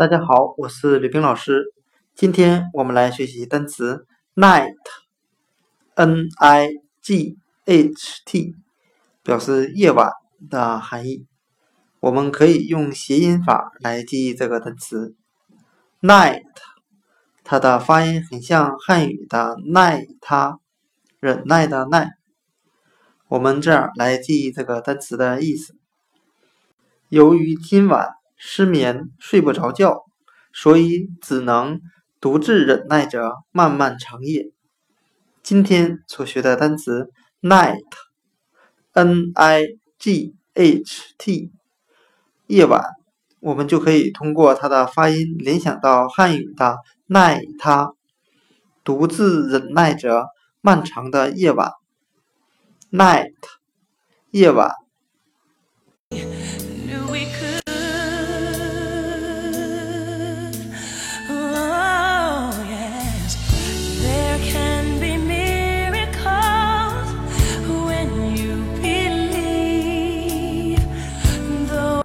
大家好，我是吕冰老师。今天我们来学习单词 night，n i g h t，表示夜晚的含义。我们可以用谐音法来记忆这个单词 night，它的发音很像汉语的耐它，忍耐的耐。我们这样来记忆这个单词的意思。由于今晚失眠睡不着觉，所以只能独自忍耐着漫漫长夜。今天所学的单词 night，n i g h t，夜晚，我们就可以通过它的发音联想到汉语的耐它，独自忍耐着漫长的夜晚。night，夜晚。